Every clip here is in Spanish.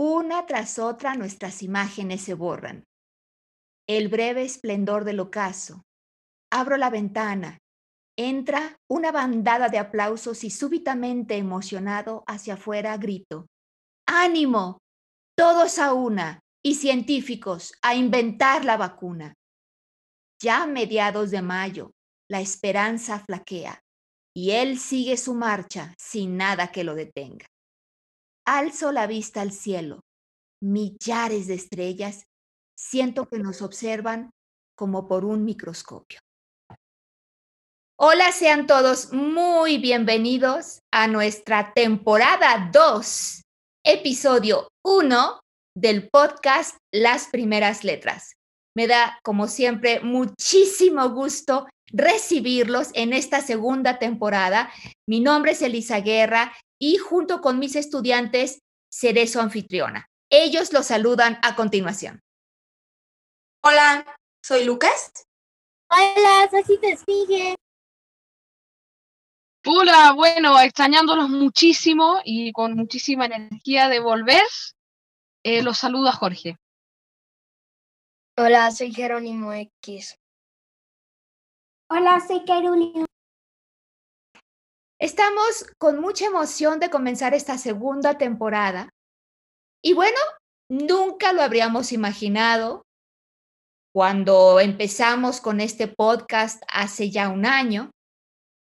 Una tras otra nuestras imágenes se borran. El breve esplendor del ocaso. Abro la ventana. Entra una bandada de aplausos y súbitamente emocionado hacia afuera grito. ¡Ánimo! Todos a una y científicos a inventar la vacuna. Ya a mediados de mayo, la esperanza flaquea y él sigue su marcha sin nada que lo detenga. Alzo la vista al cielo. Millares de estrellas siento que nos observan como por un microscopio. Hola, sean todos muy bienvenidos a nuestra temporada 2, episodio 1 del podcast Las Primeras Letras. Me da, como siempre, muchísimo gusto recibirlos en esta segunda temporada. Mi nombre es Elisa Guerra y junto con mis estudiantes seré su anfitriona. Ellos los saludan a continuación. Hola, soy Lucas. Hola, soy te sigue. Hola, bueno, extrañándolos muchísimo y con muchísima energía de volver, eh, los saluda Jorge. Hola, soy Jerónimo X. Hola, soy Carolina. Estamos con mucha emoción de comenzar esta segunda temporada. Y bueno, nunca lo habríamos imaginado cuando empezamos con este podcast hace ya un año,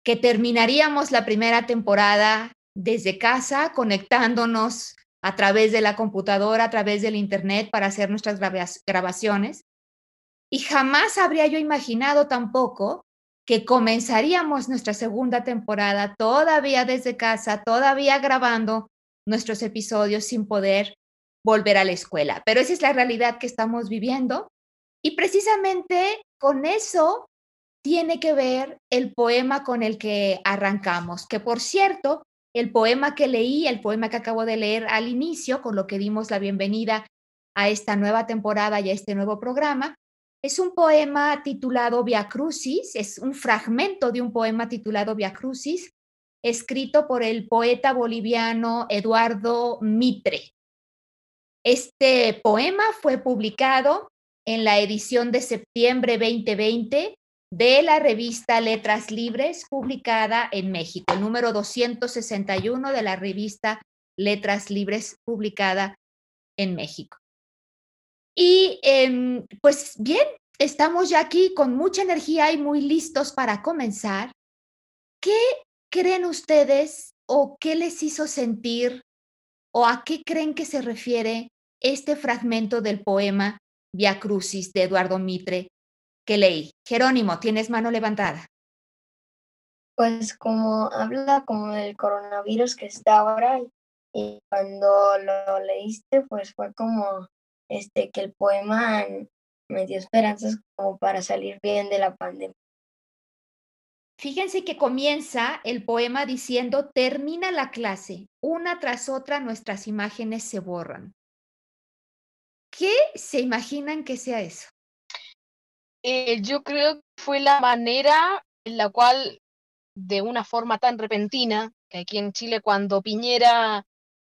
que terminaríamos la primera temporada desde casa, conectándonos a través de la computadora, a través del Internet para hacer nuestras grabaciones. Y jamás habría yo imaginado tampoco que comenzaríamos nuestra segunda temporada todavía desde casa, todavía grabando nuestros episodios sin poder volver a la escuela. Pero esa es la realidad que estamos viviendo. Y precisamente con eso tiene que ver el poema con el que arrancamos, que por cierto, el poema que leí, el poema que acabo de leer al inicio, con lo que dimos la bienvenida a esta nueva temporada y a este nuevo programa, es un poema titulado Via Crucis, es un fragmento de un poema titulado Via Crucis, escrito por el poeta boliviano Eduardo Mitre. Este poema fue publicado en la edición de septiembre 2020 de la revista Letras Libres, publicada en México, el número 261 de la revista Letras Libres, publicada en México. Y em, pues bien, estamos ya aquí con mucha energía y muy listos para comenzar. ¿Qué creen ustedes o qué les hizo sentir o a qué creen que se refiere este fragmento del poema Via Crucis de Eduardo Mitre que leí. Jerónimo, tienes mano levantada. Pues como habla como del coronavirus que está ahora y cuando lo leíste pues fue como este que el poema me dio esperanzas como para salir bien de la pandemia. Fíjense que comienza el poema diciendo, termina la clase, una tras otra nuestras imágenes se borran. ¿Qué se imaginan que sea eso? Eh, yo creo que fue la manera en la cual, de una forma tan repentina, que aquí en Chile cuando Piñera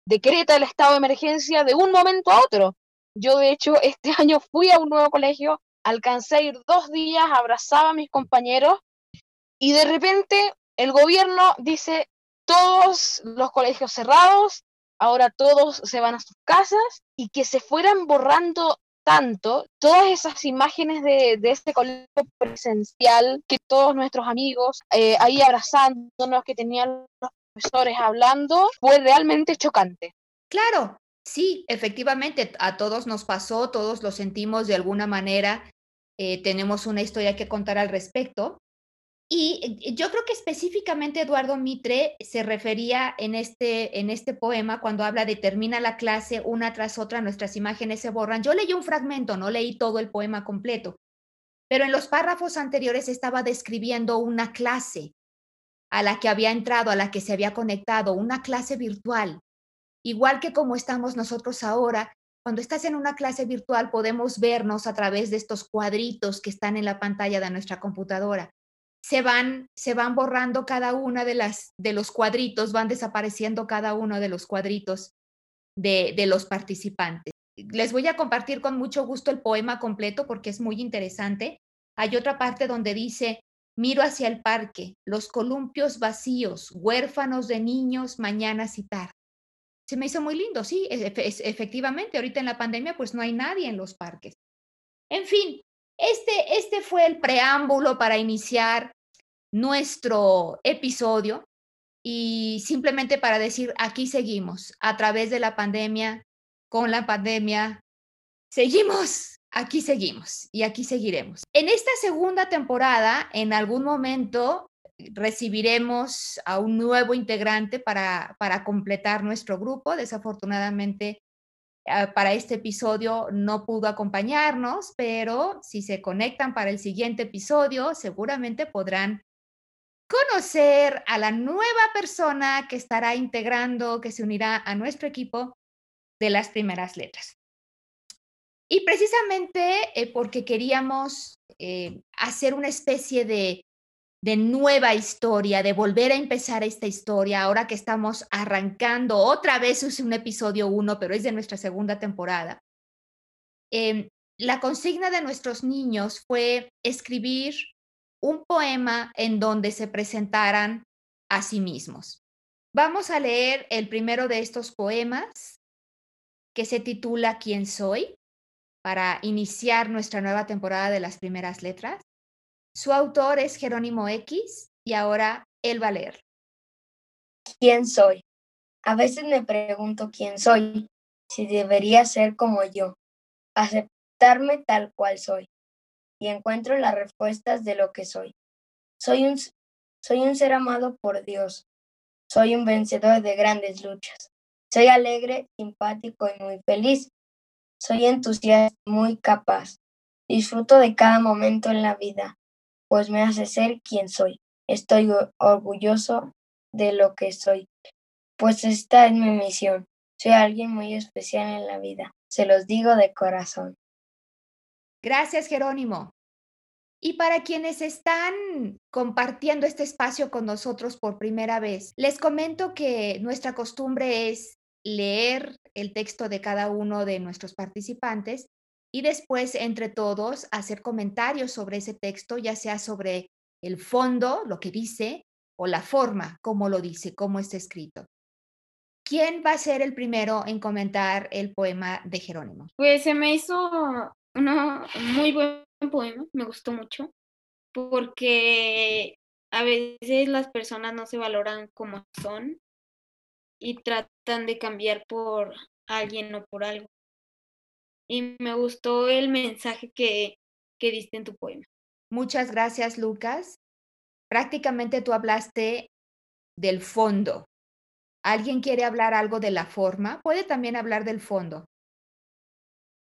decreta el estado de emergencia de un momento a otro. Yo, de hecho, este año fui a un nuevo colegio, alcancé a ir dos días, abrazaba a mis compañeros y de repente el gobierno dice todos los colegios cerrados, ahora todos se van a sus casas y que se fueran borrando tanto todas esas imágenes de, de este colegio presencial, que todos nuestros amigos eh, ahí abrazándonos, que tenían los profesores hablando, fue realmente chocante. Claro, sí, efectivamente, a todos nos pasó, todos lo sentimos de alguna manera, eh, tenemos una historia que contar al respecto. Y eh, yo creo que específicamente Eduardo Mitre se refería en este, en este poema cuando habla de termina la clase, una tras otra nuestras imágenes se borran. Yo leí un fragmento, no leí todo el poema completo, pero en los párrafos anteriores estaba describiendo una clase a la que había entrado, a la que se había conectado, una clase virtual. Igual que como estamos nosotros ahora, cuando estás en una clase virtual podemos vernos a través de estos cuadritos que están en la pantalla de nuestra computadora se van, se van borrando cada una de, las, de los cuadritos, van desapareciendo cada uno de los cuadritos de, de los participantes. Les voy a compartir con mucho gusto el poema completo porque es muy interesante. Hay otra parte donde dice, miro hacia el parque, los columpios vacíos, huérfanos de niños, mañanas y tarde. Se me hizo muy lindo, sí, efectivamente, ahorita en la pandemia pues no hay nadie en los parques. En fin, este, este fue el preámbulo para iniciar nuestro episodio y simplemente para decir, aquí seguimos, a través de la pandemia, con la pandemia, seguimos, aquí seguimos y aquí seguiremos. En esta segunda temporada, en algún momento recibiremos a un nuevo integrante para, para completar nuestro grupo. Desafortunadamente, ah, para este episodio no pudo acompañarnos, pero si se conectan para el siguiente episodio, seguramente podrán conocer a la nueva persona que estará integrando, que se unirá a nuestro equipo de las primeras letras. Y precisamente eh, porque queríamos eh, hacer una especie de, de nueva historia, de volver a empezar esta historia, ahora que estamos arrancando, otra vez es un episodio uno, pero es de nuestra segunda temporada. Em, la consigna de nuestros niños fue escribir un poema en donde se presentaran a sí mismos. Vamos a leer el primero de estos poemas que se titula ¿Quién soy? para iniciar nuestra nueva temporada de las primeras letras. Su autor es Jerónimo X y ahora él va a leer. ¿Quién soy? A veces me pregunto quién soy, si debería ser como yo, aceptarme tal cual soy y encuentro las respuestas de lo que soy. Soy un, soy un ser amado por Dios. Soy un vencedor de grandes luchas. Soy alegre, simpático y muy feliz. Soy entusiasta, muy capaz. Disfruto de cada momento en la vida, pues me hace ser quien soy. Estoy orgulloso de lo que soy, pues esta es mi misión. Soy alguien muy especial en la vida. Se los digo de corazón. Gracias, Jerónimo. Y para quienes están compartiendo este espacio con nosotros por primera vez, les comento que nuestra costumbre es leer el texto de cada uno de nuestros participantes y después entre todos hacer comentarios sobre ese texto, ya sea sobre el fondo, lo que dice, o la forma, cómo lo dice, cómo está escrito. ¿Quién va a ser el primero en comentar el poema de Jerónimo? Pues se me hizo uno muy buen poema, me gustó mucho, porque a veces las personas no se valoran como son y tratan de cambiar por alguien o por algo. Y me gustó el mensaje que, que diste en tu poema. Muchas gracias, Lucas. Prácticamente tú hablaste del fondo. ¿Alguien quiere hablar algo de la forma? Puede también hablar del fondo.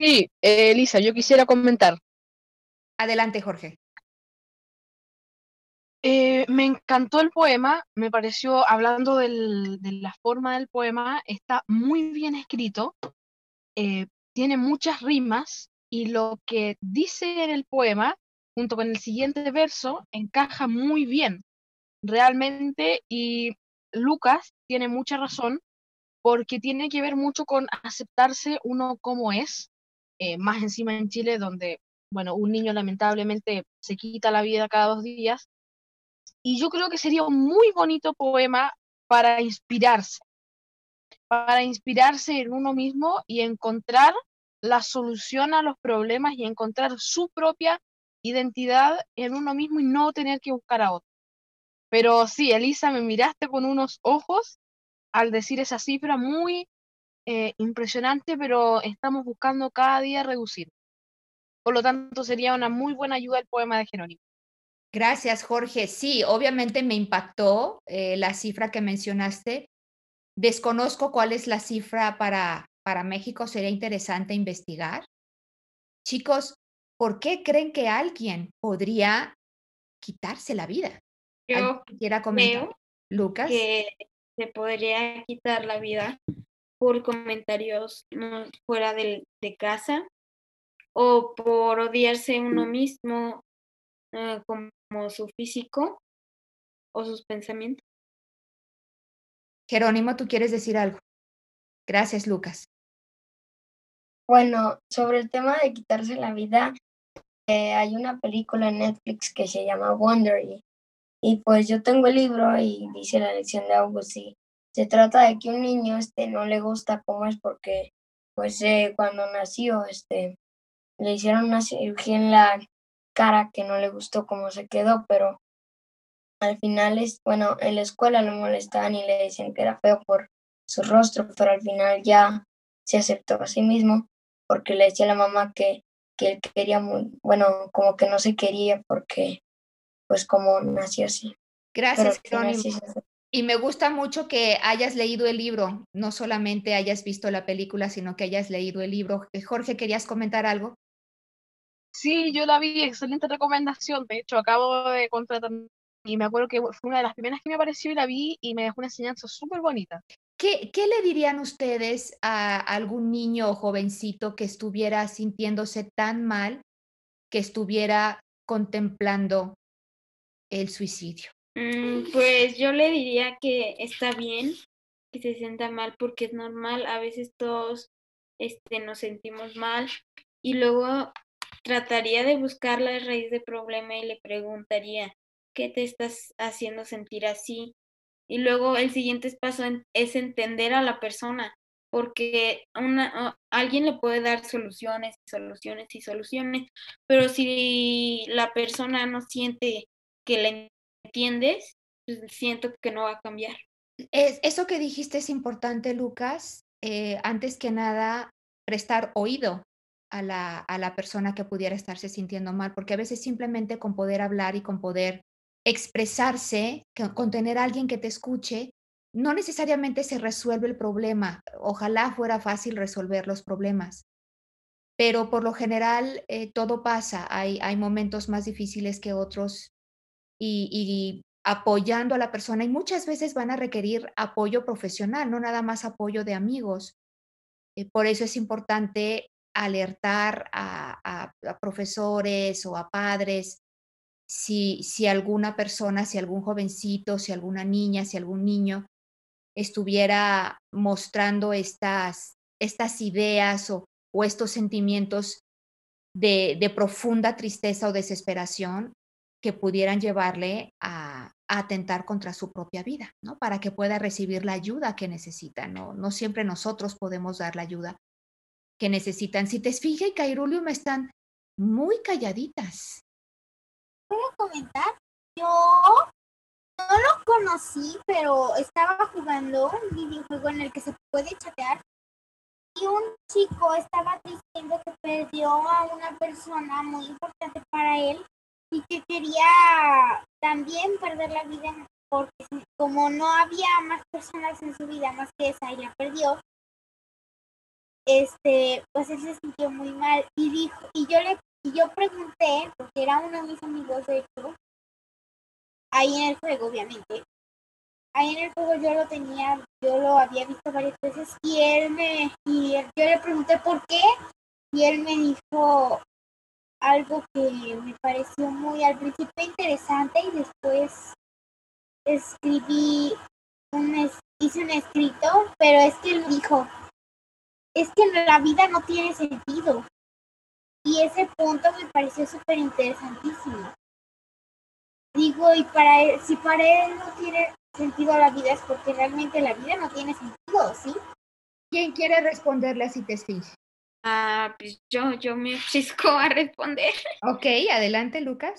Sí, eh, Elisa, yo quisiera comentar. Adelante, Jorge. Eh, me encantó el poema, me pareció, hablando de la forma del poema, está muy bien escrito, eh, tiene muchas rimas y lo que dice en el poema, junto con el siguiente verso, encaja muy bien, realmente, y Lucas tiene mucha razón porque tiene que ver mucho con aceptarse uno como es, eh, más encima en Chile, donde, bueno, un niño lamentablemente se quita la vida cada dos días. Y yo creo que sería un muy bonito poema para inspirarse. para inspirarse en uno mismo y encontrar la solución a los problemas y encontrar su propia identidad en uno mismo y no tener que buscar a otro. Pero sí, Elisa, me miraste con unos ojos al decir esa cifra muy eh, impresionante, pero estamos buscando cada día reducir. Por lo tanto, sería una muy buena ayuda el poema de Jerónimo. Gracias, Jorge. Sí, obviamente me impactó eh, la cifra que mencionaste. Desconozco cuál es la cifra para, para México, sería interesante investigar. Chicos, ¿por qué creen que alguien podría quitarse la vida? Yo quiera comentar? Lucas. Que se podría quitar la vida por comentarios fuera de, de casa o por odiarse uno mismo eh, como su físico o sus pensamientos. Jerónimo, ¿tú quieres decir algo? Gracias, Lucas. Bueno, sobre el tema de quitarse la vida, eh, hay una película en Netflix que se llama Wonder y, pues yo tengo el libro y dice la lección de August y se trata de que un niño este no le gusta cómo es porque pues eh, cuando nació este le hicieron una cirugía en la cara que no le gustó cómo se quedó, pero al final es bueno, en la escuela lo molestaban y le decían que era feo por su rostro, pero al final ya se aceptó a sí mismo porque le decía a la mamá que, que él quería, muy, bueno, como que no se quería porque, pues como nació así. Gracias, Y me gusta mucho que hayas leído el libro, no solamente hayas visto la película, sino que hayas leído el libro. Eh, Jorge, ¿querías comentar algo? Sí, yo la vi, excelente recomendación. De hecho, acabo de contratar y me acuerdo que fue una de las primeras que me apareció y la vi y me dejó una enseñanza súper bonita. ¿Qué, le dirían ustedes a algún niño o jovencito que estuviera sintiéndose tan mal que estuviera contemplando el suicidio? Mm, pues yo le diría que está bien que se sienta mal porque es normal, a veces todos este, nos sentimos mal y luego trataría de buscar la raíz del problema y le preguntaría, ¿qué te estás haciendo sentir así? Y luego el siguiente paso es entender a la persona, porque una, alguien le puede dar soluciones y soluciones y soluciones, pero si la persona no siente que le entiendes, pues siento que no va a cambiar. Es, eso que dijiste es importante, Lucas. Eh, antes que nada, prestar oído a la, a la persona que pudiera estarse sintiendo mal, porque a veces simplemente con poder hablar y con poder expresarse, con tener a alguien que te escuche, no necesariamente se resuelve el problema. Ojalá fuera fácil resolver los problemas, pero por lo general eh, todo pasa. Hay, hay momentos más difíciles que otros y, apoyando a la persona y muchas veces van a requerir apoyo profesional, no nada más apoyo de amigos. Eh, por eso es importante alertar a, a profesores o a padres si, si alguna persona, si algún jovencito, si alguna niña, si algún niño estuviera mostrando estas, estas ideas o, o estos sentimientos de, profunda tristeza o desesperación que pudieran llevarle a, atentar contra su propia vida, ¿no? Para que pueda recibir la ayuda que necesita, ¿no? No siempre nosotros podemos dar la ayuda que necesitan. Si te fijas, me están muy calladitas voy a comentar. Yo no lo conocí, pero estaba jugando un videojuego en el que se puede chatear. Y un chico estaba diciendo que perdió a una persona muy importante para él y que quería también perder la vida porque como no había más personas en su vida más que esa y la perdió, este, pues él se sintió muy mal y dijo, y yo le y yo pregunté, porque era uno de mis amigos, de hecho, ahí en el juego, obviamente. Ahí en el juego yo lo tenía, yo lo había visto varias veces y él me, y yo le pregunté por qué y él me dijo algo que me pareció muy al principio interesante y después escribí un, hice un escrito, pero es que él dijo, es que la vida no tiene sentido. Y ese punto me pareció súper interesantísimo. Digo, y para él, si para él no tiene sentido la vida es porque realmente la vida no tiene sentido, ¿sí? ¿Quién quiere responderle a te Esfinge? Ah, pues yo, yo me chisco a responder. Ok, adelante, Lucas.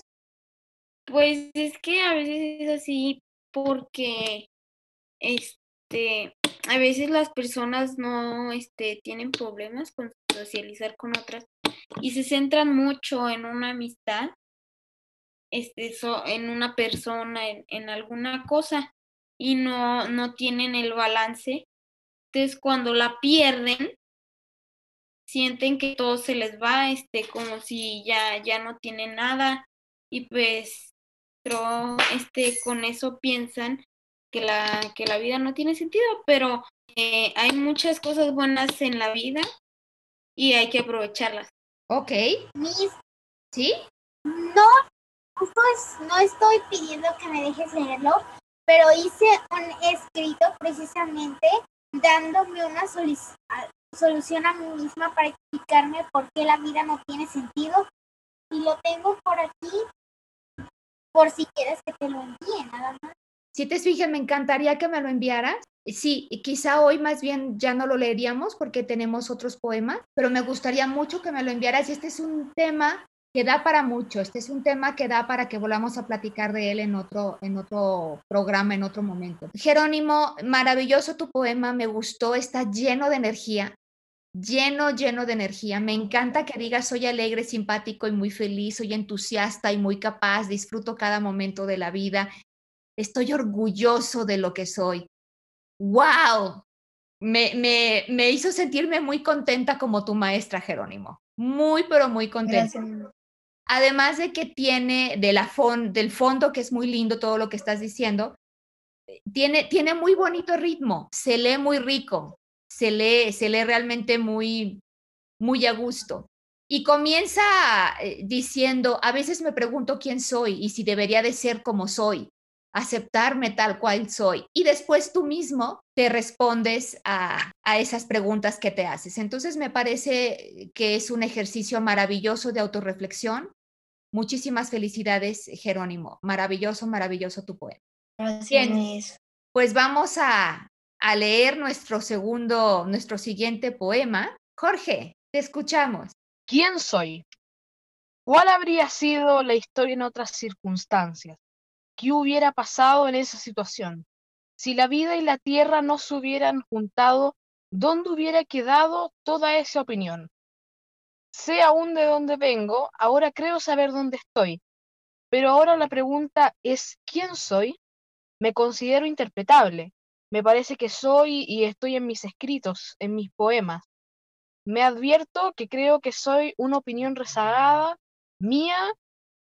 Pues es que a veces es así porque, este, a veces las personas no, este, tienen problemas con socializar con otras y se centran mucho en una amistad, este, en una persona, en, en alguna cosa y no, no tienen el balance. Entonces, cuando la pierden, sienten que todo se les va, este, como si ya, ya no tienen nada, y pues este, con eso piensan que la, que la vida no tiene sentido, pero eh, hay muchas cosas buenas en la vida y hay que aprovecharlas. Ok. Miss, ¿Sí? No, pues no estoy pidiendo que me dejes leerlo, pero hice un escrito precisamente dándome una solución a mí misma para explicarme por qué la vida no tiene sentido. Y lo tengo por aquí, por si quieres que te lo envíe, nada más. Si te fijas, me encantaría que me lo enviaras. Sí, quizá hoy más bien ya no lo leeríamos porque tenemos otros poemas, pero me gustaría mucho que me lo enviaras. Este es un tema que da para mucho. Este es un tema que da para que volvamos a platicar de él en otro, en otro programa, en otro momento. Jerónimo, maravilloso tu poema, me gustó, está lleno de energía, lleno, lleno de energía. Me encanta que digas, soy alegre, simpático y muy feliz, soy entusiasta y muy capaz, disfruto cada momento de la vida, estoy orgulloso de lo que soy. ¡Wow! Me, me, me hizo sentirme muy contenta como tu maestra, Jerónimo. Muy, pero muy contenta. Además de que tiene de la del fondo, que es muy lindo todo lo que estás diciendo, tiene, tiene muy bonito ritmo, se lee muy rico, se lee, se lee realmente muy, muy a gusto. Y comienza eh, diciendo, a veces me pregunto quién soy y si debería de ser como soy, aceptarme tal cual soy. Y después tú mismo te respondes a, a esas preguntas que te haces. Entonces me parece que es un ejercicio maravilloso de autorreflexión Muchísimas felicidades, Jerónimo. Maravilloso, maravilloso tu poema. Gracias. pues vamos a, a leer nuestro segundo, nuestro siguiente poema. Jorge, te escuchamos. ¿Quién soy? ¿Cuál habría sido la historia en otras circunstancias? ¿Qué hubiera pasado en esa situación? Si la vida y la tierra no se hubieran juntado, ¿dónde hubiera quedado toda esa opinión? Sé aún de dónde vengo, ahora creo saber dónde estoy. Pero ahora la pregunta es ¿quién soy? Me considero interpretable. Me parece que soy y estoy en mis escritos, en mis poemas. Me advierto que creo que soy una opinión rezagada, mía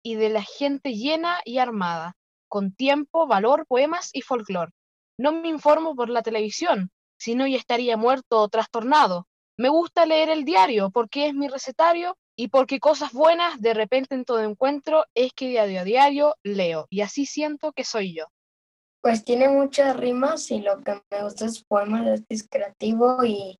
y de la gente llena y armada, con tiempo, valor, poemas y folclore. No me informo por la televisión, si no ya estaría muerto o trastornado. Me gusta leer el diario porque es mi recetario y porque cosas buenas de repente en todo encuentro es que diario a diario leo y así siento que soy yo. Pues tiene muchas rimas y lo que me gusta es poemas, es creativo y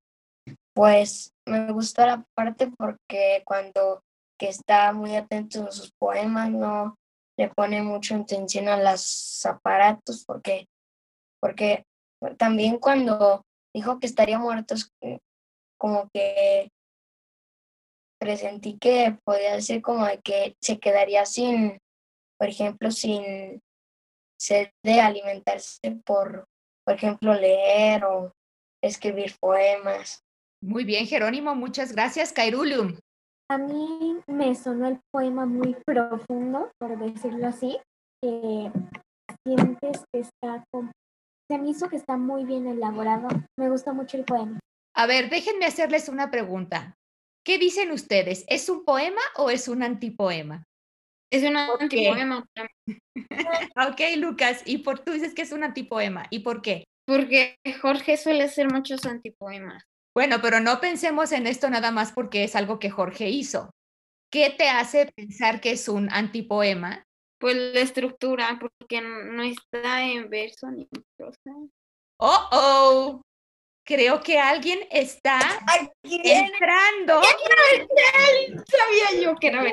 pues me gusta la parte porque cuando que está muy atento a sus poemas no le pone mucha atención a los aparatos porque porque también cuando dijo que estaría muerto como que presentí que podía ser como de que se quedaría sin, por ejemplo, sin sed de alimentarse por, por ejemplo, leer o escribir poemas. Muy bien, Jerónimo, muchas gracias. Cairulum. A mí me sonó el poema muy profundo, por decirlo así, que sientes que está, se me hizo que está muy bien elaborado. Me gusta mucho el poema. A ver, déjenme hacerles una pregunta. ¿Qué dicen ustedes? ¿Es un poema o es un antipoema? Es un antipoema. ok, Lucas, y por tú dices que es un antipoema. ¿Y por qué? Porque Jorge suele hacer muchos antipoemas. Bueno, pero no pensemos en esto nada más porque es algo que Jorge hizo. ¿Qué te hace pensar que es un antipoema? Pues la estructura, porque no está en verso ni en prosa. Oh, oh, creo que alguien está entrando. Sabía yo que era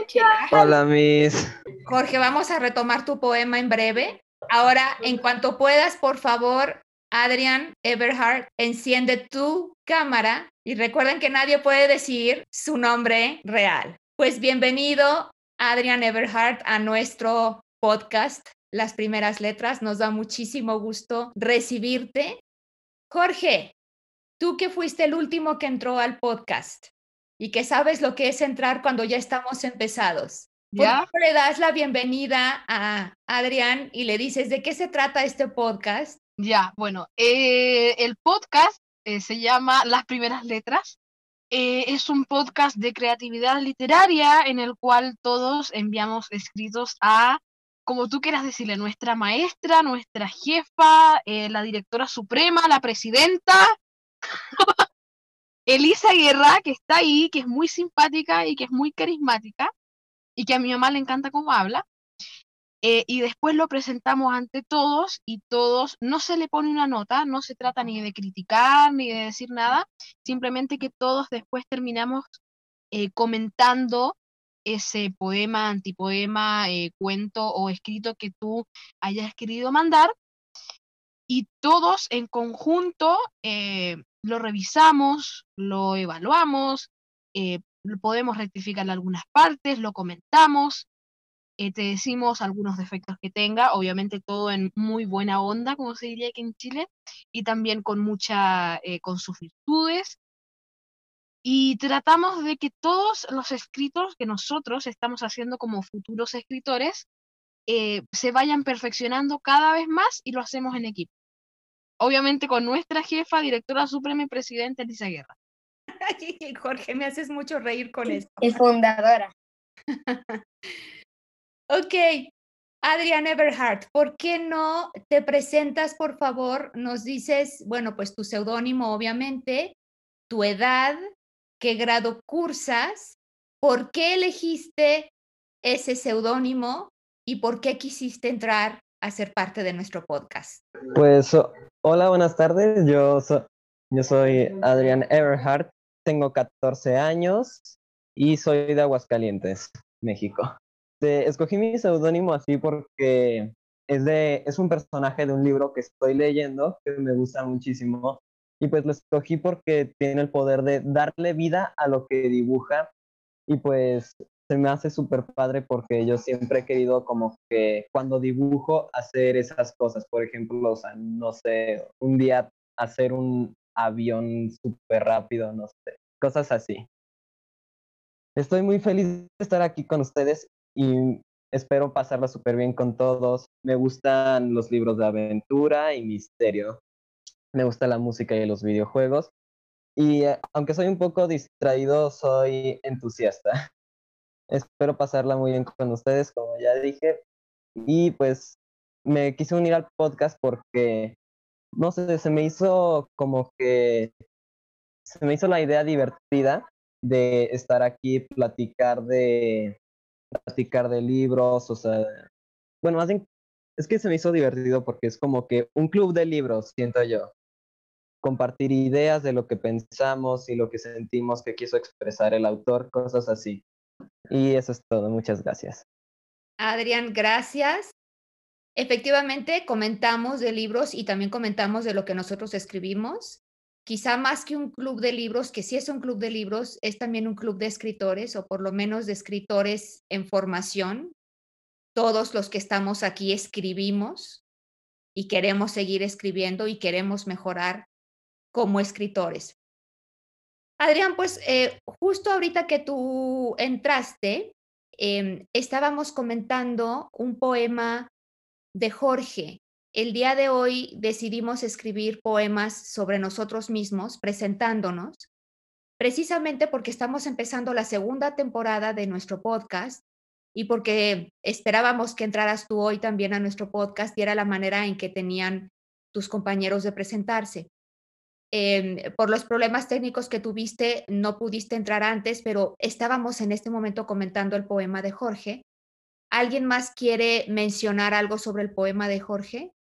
Hola, Miss. Jorge, vamos a retomar tu poema en breve. Ahora, en cuanto puedas, por favor, Adrian Everhart, enciende tu cámara y recuerden que nadie puede decir su nombre real. Pues bienvenido, Adrian Everhart, a nuestro podcast, Las Primeras Letras. Nos da muchísimo gusto recibirte. Jorge, tú que fuiste el último que entró al podcast y que sabes lo que es entrar cuando ya estamos empezados. ¿Por le das la bienvenida a Adrián y le dices de qué se trata este podcast? Ya, bueno, eh, el podcast eh, se llama Las Primeras Letras. Eh, es un podcast de creatividad literaria en el cual todos enviamos escritos a, como tú quieras decirle, nuestra maestra, nuestra jefa, la directora suprema, la presidenta, Elisa Guerra, que está ahí, que es muy simpática y que es muy carismática y que a mi mamá le encanta cómo habla. Eh, y después lo presentamos ante todos y todos, no se le pone una nota, no se trata ni de criticar ni de decir nada, simplemente que todos después terminamos eh, comentando ese poema, antipoema, eh, cuento o escrito que tú hayas querido mandar y todos en conjunto lo revisamos, lo evaluamos, podemos rectificar algunas partes, lo comentamos, eh, te decimos algunos defectos que tenga, obviamente todo en muy buena onda, como se diría aquí en Chile, y también con mucha, eh, con sus virtudes. Y tratamos de que todos los escritos que nosotros estamos haciendo como futuros escritores eh, se vayan perfeccionando cada vez más y lo hacemos en equipo. Obviamente con nuestra jefa, directora suprema y presidenta Elisa Guerra. Jorge, me haces mucho reír con esto. Y fundadora. Ok, Adrián Everhart, ¿por qué no te presentas, por favor? Nos dices, bueno, pues tu seudónimo, obviamente, tu edad, qué grado cursas, por qué elegiste ese seudónimo y por qué quisiste entrar a ser parte de nuestro podcast. Pues hola, buenas tardes. Yo, so- yo soy Adrián Everhart, tengo 14 años y soy de Aguascalientes, México. Te- escogí mi seudónimo así porque es, de, es un personaje de un libro que estoy leyendo que me gusta muchísimo y pues lo escogí porque tiene el poder de darle vida a lo que dibuja y pues se me hace súper padre porque yo siempre he querido como que cuando dibujo hacer esas cosas, por ejemplo, o sea, no sé, un día hacer un avión súper rápido, no sé, cosas así. Estoy muy feliz de estar aquí con ustedes y espero pasarla súper bien con todos. Me gustan los libros de aventura y misterio. Me gusta la música y los videojuegos. Y eh, aunque soy un poco distraído, soy entusiasta. Espero pasarla muy bien con ustedes, como ya dije. Y pues me quise unir al podcast porque, no sé, se me hizo como que, se me hizo la idea divertida de estar aquí, platicar de, platicar de libros, o sea, bueno, más bien, es que se me hizo divertido porque es como que un club de libros, siento yo. Compartir ideas de lo que pensamos y lo que sentimos que quiso expresar el autor, cosas así. Y eso es todo, muchas gracias. Adrián, gracias. Efectivamente, comentamos de libros y también comentamos de lo que nosotros escribimos. Quizá más que un club de libros, que sí es un club de libros, es también un club de escritores o por lo menos de escritores en formación. Todos los que estamos aquí escribimos y queremos seguir escribiendo y queremos mejorar como escritores. Adrián, pues eh, justo ahorita que tú entraste, eh, estábamos comentando un poema de Jorge. El día de hoy decidimos escribir poemas sobre nosotros mismos, presentándonos, precisamente porque estamos empezando la segunda temporada de nuestro podcast y porque esperábamos que entraras tú hoy también a nuestro podcast y era la manera en que tenían tus compañeros de presentarse. Eh, por los problemas técnicos que tuviste, no pudiste entrar antes, pero estábamos en este momento comentando el poema de Jorge. ¿Alguien más quiere mencionar algo sobre el poema de Jorge?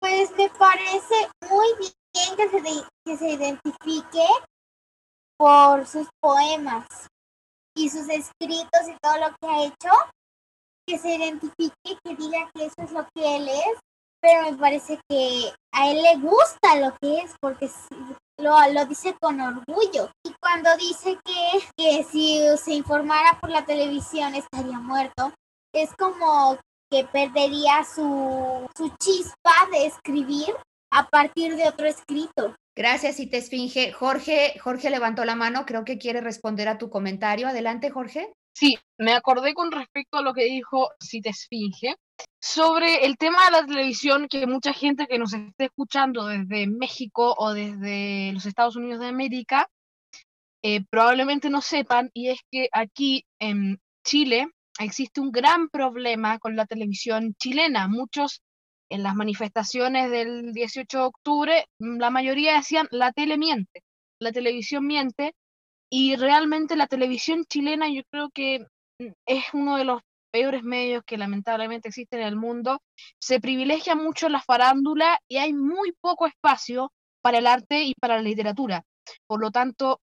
Pues me parece muy bien que se, que se identifique por sus poemas y sus escritos y todo lo que ha hecho, que se identifique, que diga que eso es lo que él es pero me parece que a él le gusta lo que es porque lo, lo dice con orgullo. Y cuando dice que, que si se informara por la televisión estaría muerto, es como que perdería su, su chispa de escribir a partir de otro escrito. Gracias, y te esfinge. Jorge, Jorge levantó la mano, creo que quiere responder a tu comentario. Adelante, Jorge. Sí, me acordé con respecto a lo que dijo Cita Esfinge sobre el tema de la televisión que mucha gente que nos esté escuchando desde México o desde los Estados Unidos de América eh, probablemente no sepan y es que aquí en Chile existe un gran problema con la televisión chilena. Muchos en las manifestaciones del 18 de octubre, mm, la mayoría decían la tele miente, la televisión miente, y realmente la televisión chilena yo creo que mm, es uno de los peores medios que lamentablemente existen en el mundo. Se privilegia mucho la farándula y hay muy poco espacio para el arte y para la literatura. Por lo tanto,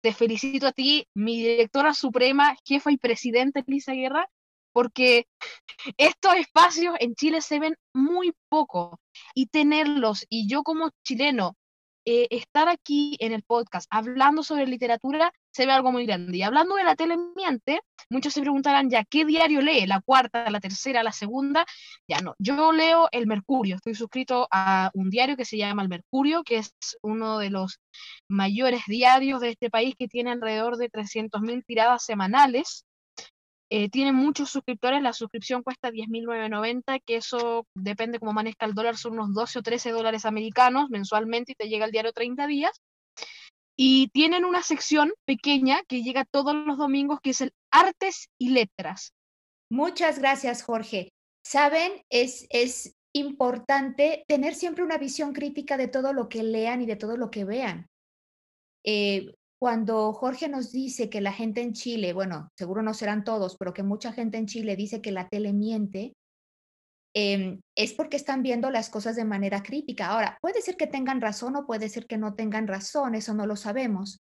te felicito a ti, mi directora suprema, jefa y presidenta Elisa Guerra, porque estos espacios en Chile se ven muy poco y tenerlos, y yo como chileno, eh, estar aquí en el podcast hablando sobre literatura se ve algo muy grande. Y hablando de la tele miente, muchos se preguntarán ya, ¿qué diario lee? ¿La cuarta, la tercera, la segunda? Ya no, yo leo El Mercurio, estoy suscrito a un diario que se llama El Mercurio, que es uno de los mayores diarios de este país que tiene alrededor de 300.000 tiradas semanales. Eh, tiene muchos suscriptores, la suscripción cuesta 10.990, que eso depende cómo maneja el dólar, son unos 12 o 13 dólares americanos mensualmente y te llega el diario 30 días. Y tienen una sección pequeña que llega todos los domingos, que es el Artes y Letras. Muchas gracias, Jorge. Saben, es, es importante tener siempre una visión crítica de todo lo que lean y de todo lo que vean. Eh, cuando Jorge nos dice que la gente en Chile, bueno, seguro no serán todos, pero que mucha gente en Chile dice que la tele miente, em, es porque están viendo las cosas de manera crítica. Ahora, puede ser que tengan razón o puede ser que no tengan razón, eso no lo sabemos,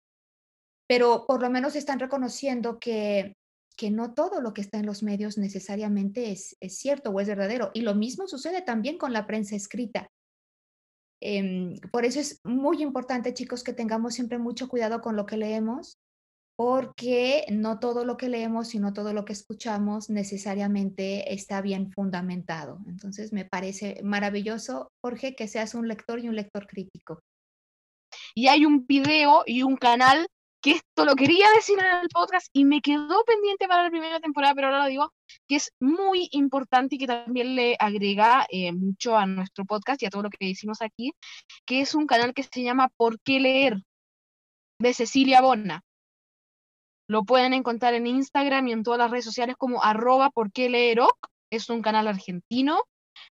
pero por lo menos están reconociendo que, que no todo lo que está en los medios necesariamente es, es cierto o es verdadero. Y lo mismo sucede también con la prensa escrita. Em, por eso es muy importante, chicos, que tengamos siempre mucho cuidado con lo que leemos, porque no todo lo que leemos y no todo lo que escuchamos necesariamente está bien fundamentado. Entonces, me parece maravilloso, Jorge, que seas un lector y un lector crítico. Y hay un video y un canal que esto lo quería decir en el podcast y me quedó pendiente para la primera temporada, pero ahora lo digo, que es muy importante y que también le agrega eh, mucho a nuestro podcast y a todo lo que decimos aquí, que es un canal que se llama ¿Por qué leer? de Cecilia Bona. Lo pueden encontrar en Instagram y en todas las redes sociales como arroba por qué leer Es un canal argentino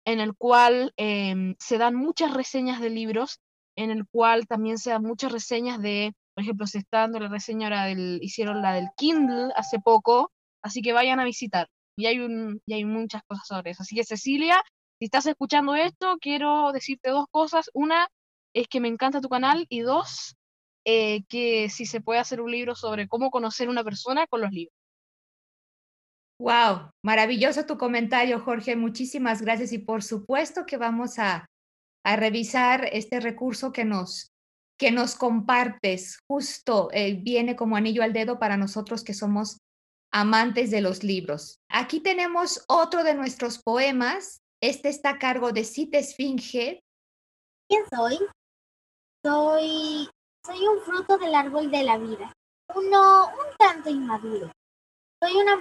en el cual em, se dan muchas reseñas de libros, en el cual también se dan muchas reseñas de por ejemplo, se está dando la reseña del, hicieron la del Kindle hace poco, así que vayan a visitar. Y hay, un, y hay muchas cosas sobre eso. Así que Cecilia, si estás escuchando esto, quiero decirte dos cosas. Una es que me encanta tu canal y dos, eh, que si se puede hacer un libro sobre cómo conocer una persona con los libros. Wow, maravilloso tu comentario, Jorge. Muchísimas gracias y por supuesto que vamos a, a revisar este recurso que nos, que nos compartes justo eh, viene como anillo al dedo para nosotros que somos amantes de los libros. Aquí tenemos otro de nuestros poemas. Este está a cargo de Cita Esfinge. ¿Quién soy? Soy, soy un fruto del árbol de la vida, uno un tanto inmaduro. Soy una,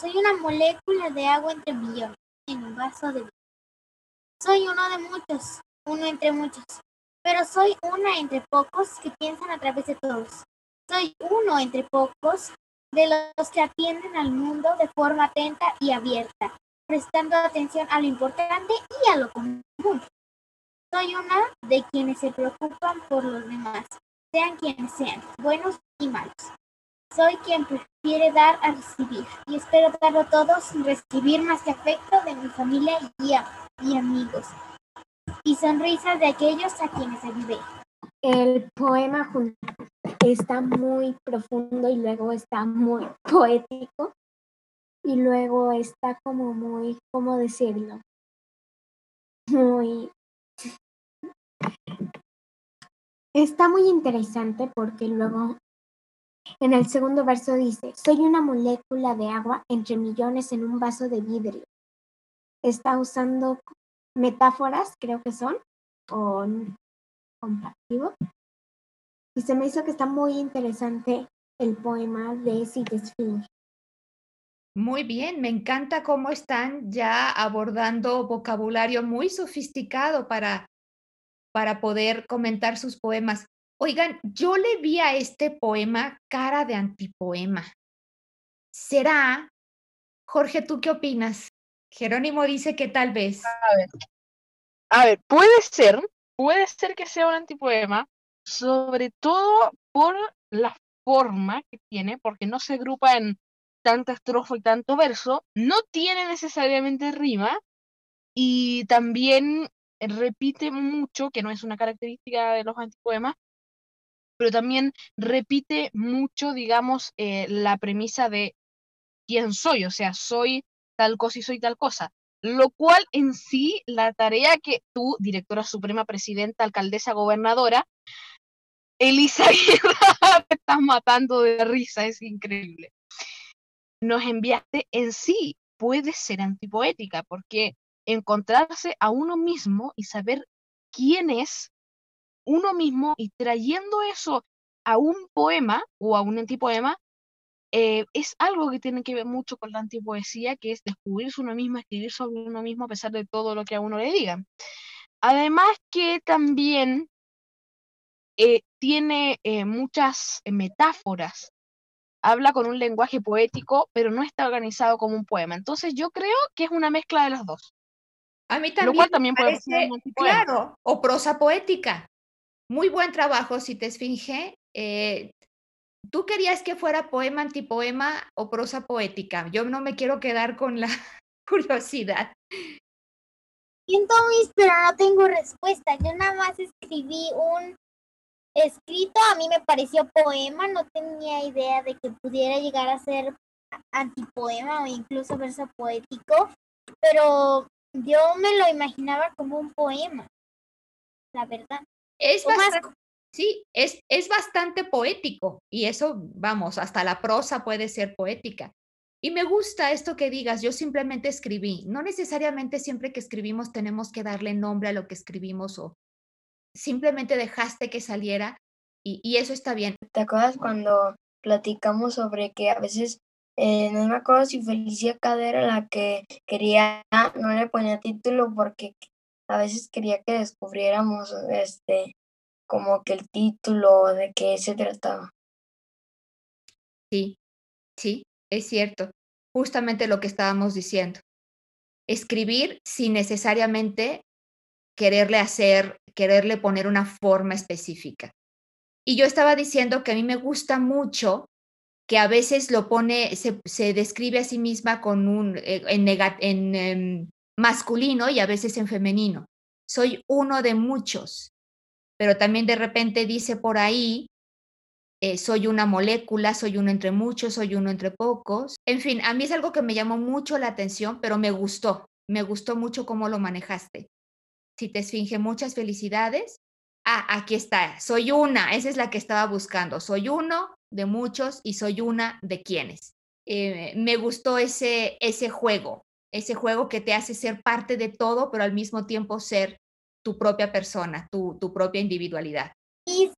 soy una molécula de agua entre millones en un vaso de vida. Soy uno de muchos, uno entre muchos, pero soy una entre pocos que piensan a través de todos. Soy uno entre pocos de los que atienden al mundo de forma atenta y abierta, prestando atención a lo importante y a lo común. Soy una de quienes se preocupan por los demás, sean quienes sean, buenos y malos. Soy quien prefiere dar a recibir y espero darlo todo sin recibir más que afecto de mi familia y, y amigos y sonrisas de aquellos a quienes ayudé. El poema está muy profundo y luego está muy poético y luego está como muy, ¿cómo decirlo? muy... Está muy interesante porque luego en el segundo verso dice, soy una molécula de agua entre millones en un vaso de vidrio. Está usando metáforas, creo que son, con comparativo. Y se me hizo que está muy interesante el poema de Cites Muy bien, me encanta cómo están ya abordando vocabulario muy sofisticado para, para poder comentar sus poemas. Oigan, yo le vi a este poema cara de antipoema. ¿Será? Jorge, ¿tú qué opinas? Jerónimo dice que tal vez. A ver, puede ser, puede ser que sea un antipoema, sobre todo por la forma que tiene, porque no se agrupa en tanta estrofa y tanto verso, no tiene necesariamente rima y también repite mucho, que no es una característica de los antipoemas, pero también repite mucho, digamos, eh, la premisa de quién soy, o sea, soy tal cosa y soy tal cosa. Lo cual en sí, la tarea que tú, directora suprema, presidenta, alcaldesa, gobernadora, Elisa te estás matando de risa, es increíble. Nos enviaste en sí, puede ser antipoética, porque encontrarse a uno mismo y saber quién es uno mismo y trayendo eso a un poema o a un antipoema, eh, es algo que tiene que ver mucho con la antipoesía, que es descubrirse uno mismo, escribir sobre uno mismo a pesar de todo lo que a uno le digan. Además que también eh, tiene eh, muchas metáforas, habla con un lenguaje poético, pero no está organizado como un poema. Entonces yo creo que es una mezcla de las dos. A mí también, Lo cual también puede ser claro, o prosa poética. Muy buen trabajo, si te esfinge. ¿Tú querías que fuera poema, antipoema o prosa poética? Yo no me quiero quedar con la curiosidad. Siento mis, pero no tengo respuesta. Yo nada más escribí un escrito, a mí me pareció poema, no tenía idea de que pudiera llegar a ser antipoema o incluso verso poético, pero yo me lo imaginaba como un poema, la verdad. Es bastante, sí, es, es bastante poético y eso, vamos, hasta la prosa puede ser poética. Y me gusta esto que digas, yo simplemente escribí. No necesariamente siempre que escribimos tenemos que darle nombre a lo que escribimos o simplemente dejaste que saliera y, eso está bien. ¿Te acuerdas cuando platicamos sobre que a veces, eh, no me acuerdo si Felicia Cadera la que quería, no le ponía título porque a veces quería que descubriéramos este como que el título de qué se trataba. Sí, sí, es cierto. Justamente lo que estábamos diciendo. Escribir sin necesariamente quererle hacer, quererle poner una forma específica. Y yo estaba diciendo que a mí me gusta mucho que a veces lo pone, se, describe a sí misma con un, eh, en, en em, masculino y a veces en femenino. Soy uno de muchos, pero también de repente dice por ahí, eh, soy una molécula, soy uno entre muchos, soy uno entre pocos. En fin, a mí es algo que me llamó mucho la atención, pero me gustó, me gustó mucho cómo lo manejaste. Si te esfinge, muchas felicidades. Ah, aquí está, soy una, esa es la que estaba buscando, soy uno de muchos y soy una de quienes. Eh, me gustó ese, ese juego, ese juego que te hace ser parte de todo, pero al mismo tiempo ser tu propia persona, tu, tu propia individualidad. Y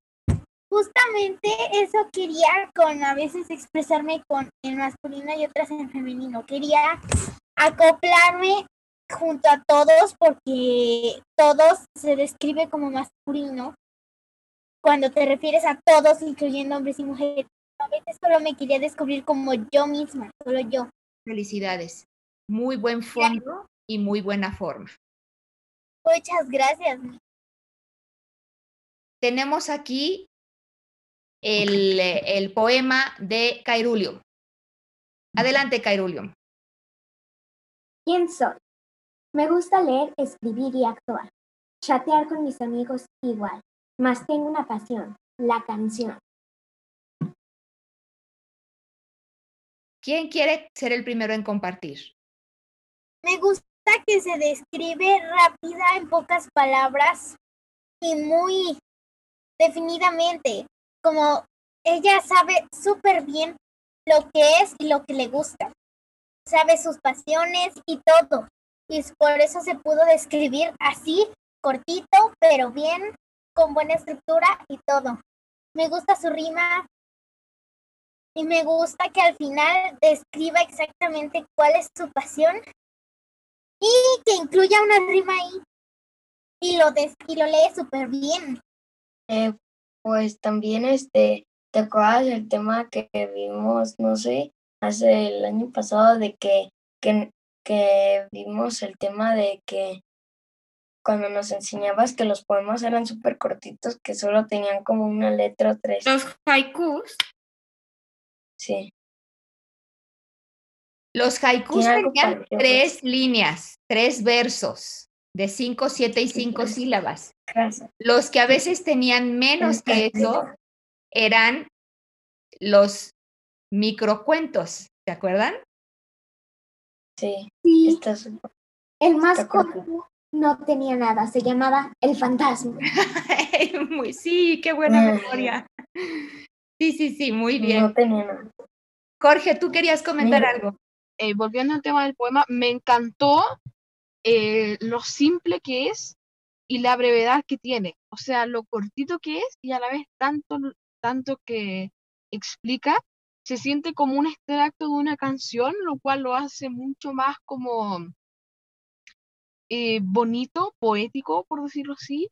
justamente eso quería con a veces expresarme con en masculino y otras en femenino. Quería acoplarme junto a todos porque todos se describe como masculino cuando te refieres a todos, incluyendo hombres y mujeres. A veces solo me quería descubrir como yo misma, solo yo. Felicidades muy buen fondo y muy buena forma. Muchas gracias. Tenemos aquí el, el poema de Cairulium. Adelante, Cairulium. ¿Quién soy? Me gusta leer, escribir y actuar. Chatear con mis amigos igual. Más tengo una pasión, la canción. ¿Quién quiere ser el primero en compartir? Me gusta que se describe rápida en pocas palabras y muy definidamente, como ella sabe súper bien lo que es y lo que le gusta. Sabe sus pasiones y todo. Y por eso se pudo describir así, cortito, pero bien, con buena estructura y todo. Me gusta su rima y me gusta que al final describa exactamente cuál es su pasión y que incluya una rima ahí y lo, y lo lee súper bien. Eh, pues también este, ¿te acuerdas del tema que vimos, no sé, hace el año pasado de que, que, que vimos el tema de que cuando nos enseñabas que los poemas eran súper cortitos, que solo tenían como una letra o tres. Los haikus. Sí. Los haikus tenían tres líneas, tres versos de cinco, siete y cinco sílabas. Los que a veces tenían menos que eso eran los microcuentos, ¿se acuerdan? Sí. sí. el más corto no tenía nada, se llamaba El Fantasma. muy, sí, qué buena memoria. Sí, sí, sí, muy bien. No tenía nada. Jorge, tú querías comentar algo. Eh, volviendo al tema del poema, me encantó eh, lo simple que es y la brevedad que tiene. O sea, lo cortito que es y a la vez tanto, tanto que explica, se siente como un extracto de una canción, lo cual lo hace mucho más como eh, bonito, poético, por decirlo así.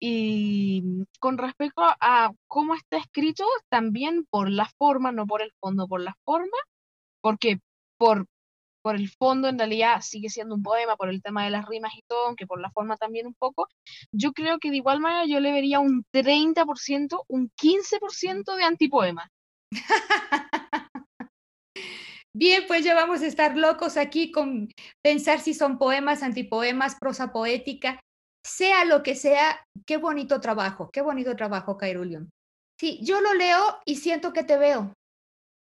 Y con respecto a cómo está escrito, también por la forma, no por el fondo, por la forma, porque por, por el fondo en realidad sigue siendo un poema, por el tema de las rimas y todo, aunque por la forma también un poco, yo creo que de igual manera yo le vería un 30%, un 15% de antipoema. Bien, pues ya vamos a estar locos aquí con pensar si son poemas, antipoemas, prosa poética, sea lo que sea, qué bonito trabajo, qué bonito trabajo, Cairulium. Sí, yo lo leo y siento que te veo,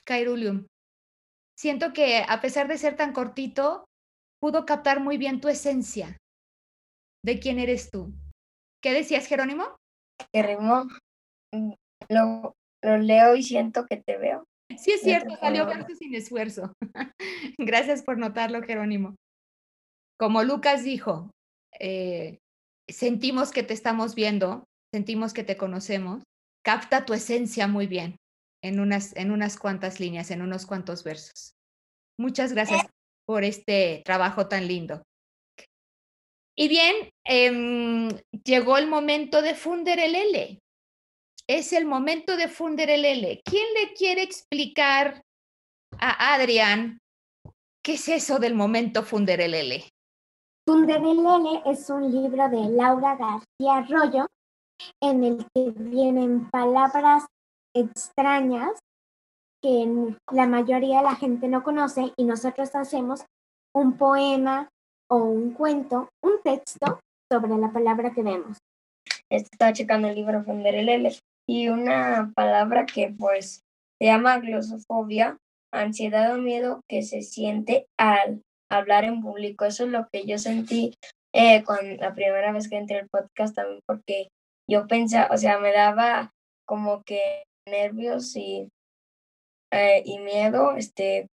Cairulium. Siento que a pesar de ser tan cortito, pudo captar muy bien tu esencia de quién eres tú. ¿Qué decías, Jerónimo? Jerónimo, mm, lo, lo leo y siento que te veo. Sí, es cierto, salió verso sin esfuerzo. Gracias por notarlo, Jerónimo. Como Lucas dijo, eh, sentimos que te estamos viendo, sentimos que te conocemos, capta tu esencia muy bien en unas, en unas cuantas líneas, en unos cuantos versos. Muchas gracias por este trabajo tan lindo. Y bien, em, llegó el momento de funder el L es el momento de fundir el L. ¿Quién le quiere explicar a Adrián qué es eso del momento funder el L? Funder el L es un libro de Laura García Arroyo en el que vienen palabras extrañas que la mayoría de la gente no conoce y nosotros hacemos un poema o un cuento, un texto sobre la palabra que vemos. Está checando el libro Funder el L y una palabra que pues se llama glosofobia, ansiedad o miedo que se siente al hablar en público. Eso es lo que yo sentí eh, con la primera vez que entré al podcast también porque yo pensaba, o sea, me daba como que nervios y, eh, y miedo, este,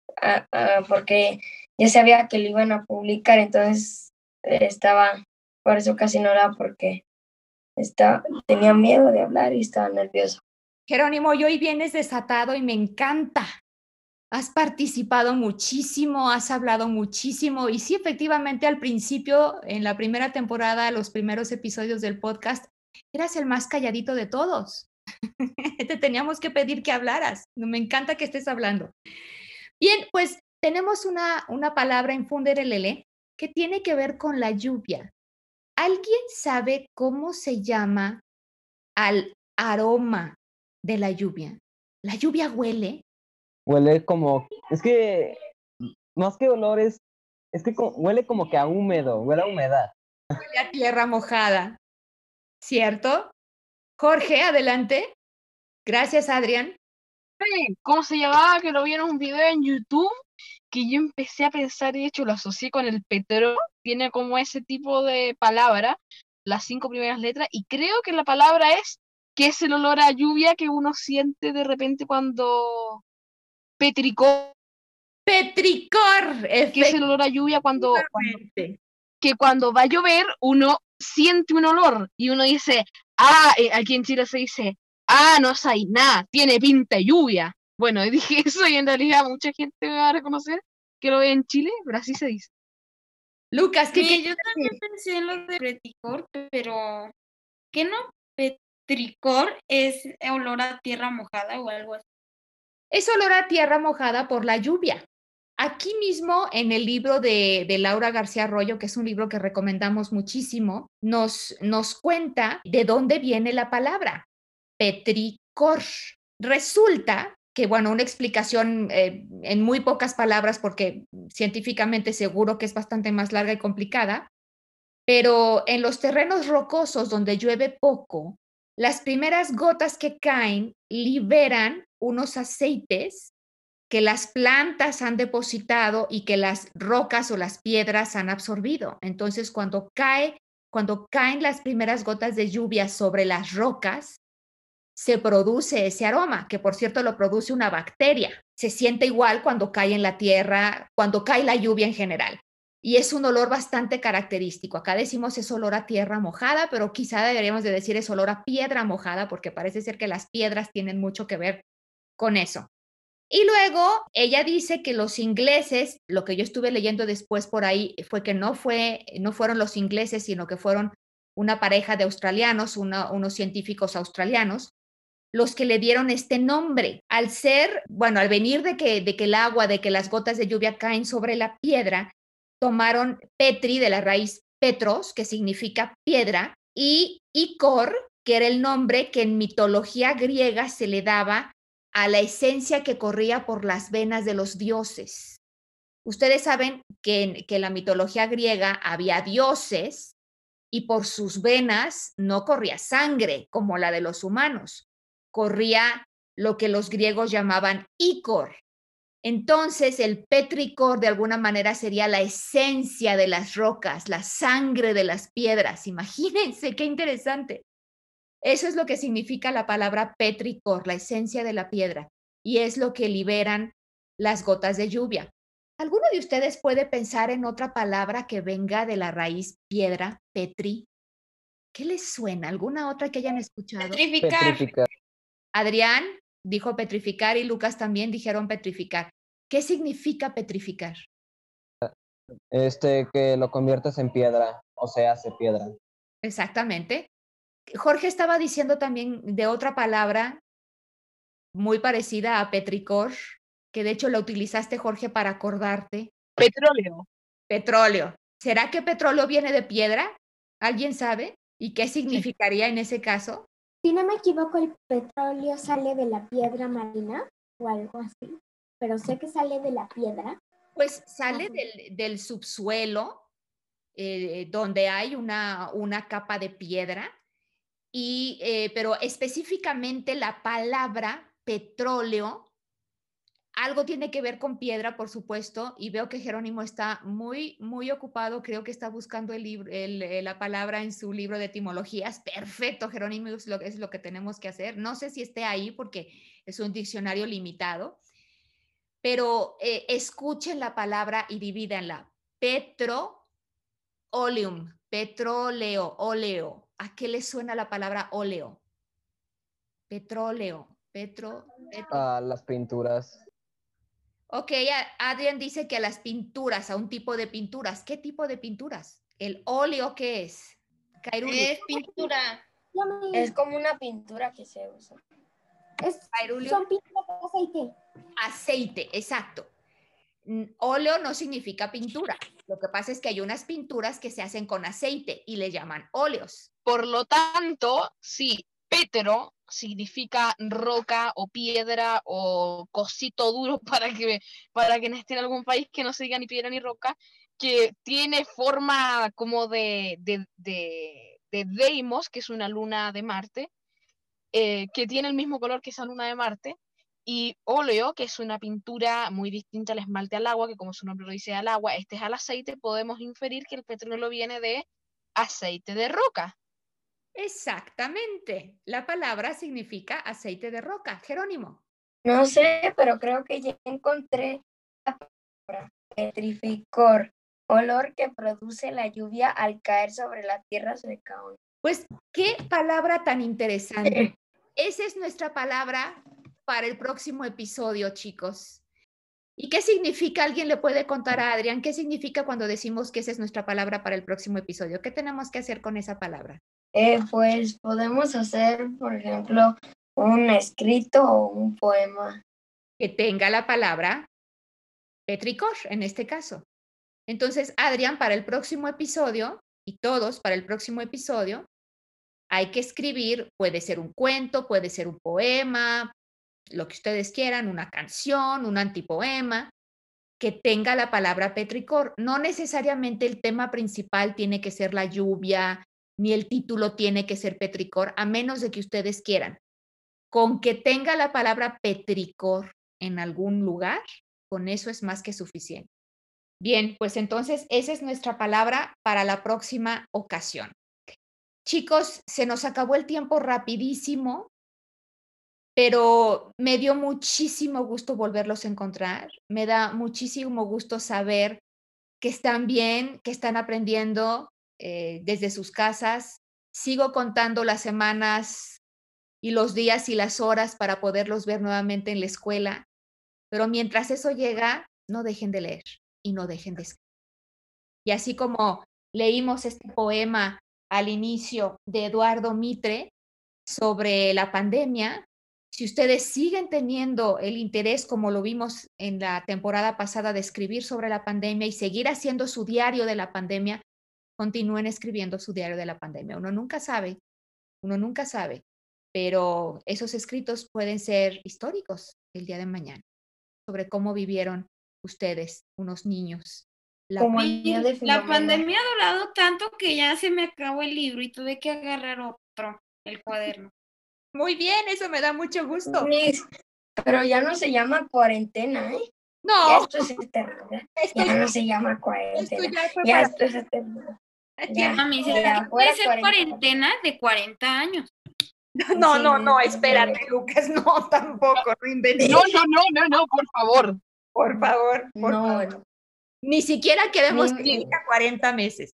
porque ya sabía que lo iban a publicar, entonces estaba, por eso casi no era porque Está, tenía miedo de hablar y estaba nervioso. Jerónimo, y hoy vienes desatado y me encanta. Has participado muchísimo, has hablado muchísimo y sí, efectivamente, al principio, en la primera temporada, los primeros episodios del podcast, eras el más calladito de todos. Te teníamos que pedir que hablaras. Me encanta que estés hablando. Bien, pues tenemos una, una palabra en Funderelele que tiene que ver con la lluvia. ¿Alguien sabe cómo se llama al aroma de la lluvia? ¿La lluvia huele? Huele como, es que más que olores, es que huele como que a húmedo, huele a humedad. Huele a tierra mojada, ¿cierto? Jorge, adelante. Gracias, Adrián. ¿Cómo se llamaba? Que lo vieron un video en YouTube que yo empecé a pensar, y de hecho lo asocié con el petro, tiene como ese tipo de palabra, las cinco primeras letras, y creo que la palabra es que es el olor a lluvia que uno siente de repente cuando petricor. Petricor, que es el olor a lluvia cuando, que cuando va a llover uno siente un olor y uno dice, ah, eh, aquí en Chile se dice, ah, no hay nada, tiene pinta de lluvia. Bueno, dije eso y en realidad mucha gente me va a reconocer que lo ve en Chile, pero así se dice. Lucas, ¿qué, sí, yo también pensé en lo de petricor, pero ¿qué no? Petricor es olor a tierra mojada o algo así. Es olor a tierra mojada por la lluvia. Aquí mismo en el libro de, de, Laura García Arroyo, que es un libro que recomendamos muchísimo, nos, nos cuenta de dónde viene la palabra petricor. Resulta que, bueno, una explicación eh, en muy pocas palabras, porque científicamente seguro que es bastante más larga y complicada, pero en los terrenos rocosos donde llueve poco, las primeras gotas que caen liberan unos aceites que las plantas han depositado y que las rocas o las piedras han absorbido. Entonces, cuando cae, cuando caen las primeras gotas de lluvia sobre las rocas, se produce ese aroma, que por cierto lo produce una bacteria. Se siente igual cuando cae en la tierra, cuando cae la lluvia en general. Y es un olor bastante característico. Acá decimos es olor a tierra mojada, pero quizá deberíamos de decir es olor a piedra mojada, porque parece ser que las piedras tienen mucho que ver con eso. Y luego ella dice que los ingleses, lo que yo estuve leyendo después por ahí fue que no, fue, no fueron los ingleses, sino que fueron una pareja de australianos, unos científicos australianos, los que le dieron este nombre. Al ser, bueno, al venir de que, de que el agua, de que las gotas de lluvia caen sobre la piedra, tomaron petri de la raíz petros, que significa piedra, y icor, que era el nombre que en mitología griega se le daba a la esencia que corría por las venas de los dioses. Ustedes saben que en, la mitología griega había dioses y por sus venas no corría sangre como la de los humanos, corría lo que los griegos llamaban icor. Entonces el petricor de alguna manera sería la esencia de las rocas, la sangre de las piedras. Imagínense qué interesante. Eso es lo que significa la palabra petricor, la esencia de la piedra, y es lo que liberan las gotas de lluvia. ¿Alguno de ustedes puede pensar en otra palabra que venga de la raíz piedra, petri? ¿Qué les suena? ¿Alguna otra que hayan escuchado? Petrificar. Adrián dijo petrificar y Lucas también dijeron petrificar. ¿Qué significa petrificar? Este, que lo conviertes en piedra o se hace piedra. Exactamente. Jorge estaba diciendo también de otra palabra muy parecida a petricor, que de hecho la utilizaste, Jorge, para acordarte. Petróleo. Petróleo. ¿Será que petróleo viene de piedra? ¿Alguien sabe? ¿Y qué significaría en ese caso? Si no me equivoco, el petróleo sale de la piedra marina o algo así, pero sé que sale de la piedra. Pues sale del, subsuelo, eh, donde hay una, una capa de piedra y, eh, pero específicamente la palabra petróleo, algo tiene que ver con piedra, por supuesto, y veo que Jerónimo está muy, muy ocupado, creo que está buscando el libro, eh, la palabra en su libro de etimologías. Perfecto, Jerónimo, es lo, es lo que tenemos que hacer. No sé si esté ahí porque es un diccionario limitado, pero eh, escuchen la palabra y divídanla. Petro, oleum, petróleo, óleo ¿A qué le suena la palabra óleo? Petróleo, petro, A las pinturas. Ok, Adrián dice que a las pinturas, a un tipo de pinturas. ¿Qué tipo de pinturas? ¿El óleo qué es? Es pintura. Es como una pintura que se usa. Es, son pinturas de aceite. Aceite, exacto. Óleo no significa pintura. Lo que pasa es que hay unas pinturas que se hacen con aceite y le llaman óleos. Por lo tanto, sí, Petro significa roca o piedra o cosito duro para que para quienes estén en algún país que no se diga ni piedra ni roca, que tiene forma como de, de, de, Deimos, que es una luna de Marte, eh, que tiene el mismo color que esa luna de Marte, y óleo, que es una pintura muy distinta al esmalte al agua, que como su nombre lo dice al agua, este es al aceite, podemos inferir que el petróleo viene de aceite de roca. Exactamente. La palabra significa aceite de roca. Jerónimo. No sé, pero creo que ya encontré la palabra petrificor, olor que produce la lluvia al caer sobre la tierra seca. Pues qué palabra tan interesante. Esa es nuestra palabra para el próximo episodio, chicos. ¿Y qué significa? ¿Alguien le puede contar a Adrián qué significa cuando decimos que esa es nuestra palabra para el próximo episodio? ¿Qué tenemos que hacer con esa palabra? Eh, pues podemos hacer, por ejemplo, un escrito o un poema. Que tenga la palabra petricor, en este caso. Entonces, Adrián, para el próximo episodio, y todos para el próximo episodio, hay que escribir, puede ser un cuento, puede ser un poema, lo que ustedes quieran, una canción, un antipoema, que tenga la palabra petricor. No necesariamente el tema principal tiene que ser la lluvia, ni el título tiene que ser petricor, a menos de que ustedes quieran. Con que tenga la palabra petricor en algún lugar, con eso es más que suficiente. Bien, pues entonces esa es nuestra palabra para la próxima ocasión. Chicos, se nos acabó el tiempo rapidísimo pero me dio muchísimo gusto volverlos a encontrar. Me da muchísimo gusto saber que están bien, que están aprendiendo eh, desde sus casas. Sigo contando las semanas y los días y las horas para poderlos ver nuevamente en la escuela. Pero mientras eso llega, no dejen de leer y no dejen de escribir. Y así como leímos este poema al inicio de Eduardo Mitre sobre la pandemia, si ustedes siguen teniendo el interés, como lo vimos en la temporada pasada, de escribir sobre la pandemia y seguir haciendo su diario de la pandemia, continúen escribiendo su diario de la pandemia. Uno nunca sabe, uno nunca sabe, pero esos escritos pueden ser históricos el día de mañana, sobre cómo vivieron ustedes, unos niños. La, la pandemia ha durado tanto que ya se me acabó el libro y tuve que agarrar otro, el cuaderno. Muy bien, eso me da mucho gusto. Pero ya no se llama cuarentena, ¿eh? No. Ya esto es eterno. Ya no se llama cuarentena. ya, esto es eterno. Ya, Mami, ya, puede ser cuarentena de 40 años. No, no, no, espérate, Lucas, no, tampoco, no inventes. No, no, no, no, no, por favor. Por favor, por no, favor. Ni siquiera queremos que diga 40 meses.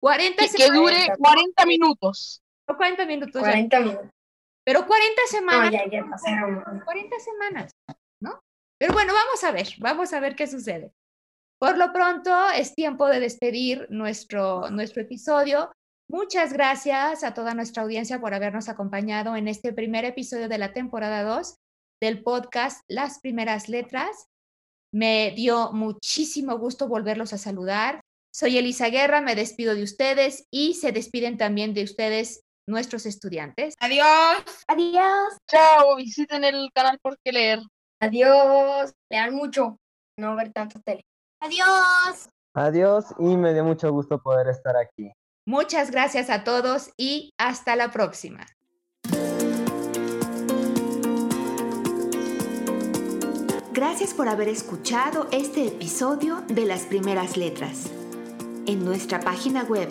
40 que, que dure 40 minutos. 40 minutos. 40 minutos. Pero 40 semanas. No, ya, ya pasaron. 40 semanas, ¿no? Pero bueno, vamos a ver, vamos a ver qué sucede. Por lo pronto, es tiempo de despedir nuestro, nuestro episodio. Muchas gracias a toda nuestra audiencia por habernos acompañado en este primer episodio de la temporada 2 del podcast Las Primeras Letras. Me dio muchísimo gusto volverlos a saludar. Soy Elisa Guerra, me despido de ustedes y se despiden también de ustedes nuestros estudiantes. Adiós. Adiós. Chao, visiten el canal Porque Leer. Adiós. Lean mucho, no ver tanto tele. Adiós. Adiós y me dio mucho gusto poder estar aquí. Muchas gracias a todos y hasta la próxima. Gracias por haber escuchado este episodio de Las Primeras Letras. En nuestra página web